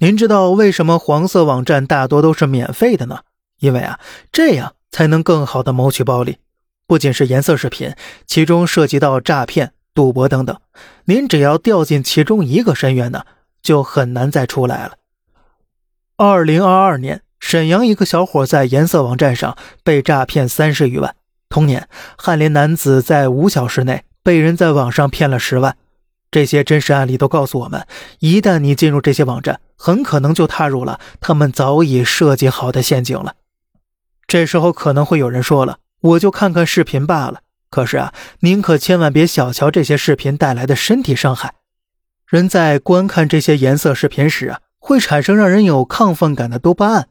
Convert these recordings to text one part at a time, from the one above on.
您知道为什么黄色网站大多都是免费的呢？因为啊，这样才能更好的谋取暴利。不仅是颜色视频，其中涉及到诈骗、赌博等等。您只要掉进其中一个深渊呢，就很难再出来了。二零二二年，沈阳一个小伙在颜色网站上被诈骗三十余万。同年，翰林男子在五小时内被人在网上骗了十万。这些真实案例都告诉我们，一旦你进入这些网站，很可能就踏入了他们早已设计好的陷阱了。这时候可能会有人说了。我就看看视频罢了。可是啊，您可千万别小瞧这些视频带来的身体伤害。人在观看这些颜色视频时啊，会产生让人有亢奋感的多巴胺。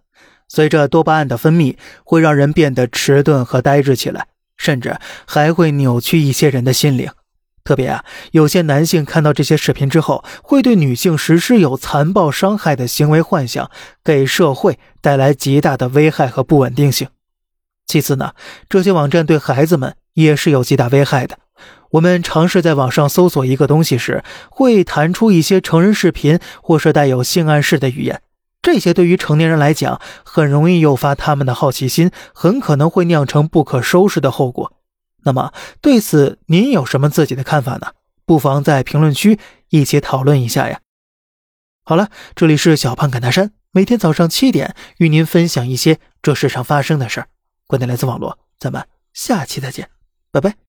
随着多巴胺的分泌，会让人变得迟钝和呆滞起来，甚至还会扭曲一些人的心灵。特别啊，有些男性看到这些视频之后，会对女性实施有残暴伤害的行为幻想，给社会带来极大的危害和不稳定性。其次呢，这些网站对孩子们也是有极大危害的。我们尝试在网上搜索一个东西时，会弹出一些成人视频或是带有性暗示的语言。这些对于成年人来讲，很容易诱发他们的好奇心，很可能会酿成不可收拾的后果。那么，对此您有什么自己的看法呢？不妨在评论区一起讨论一下呀。好了，这里是小胖侃大山，每天早上七点与您分享一些这世上发生的事儿。观点来自网络，咱们下期再见，拜拜。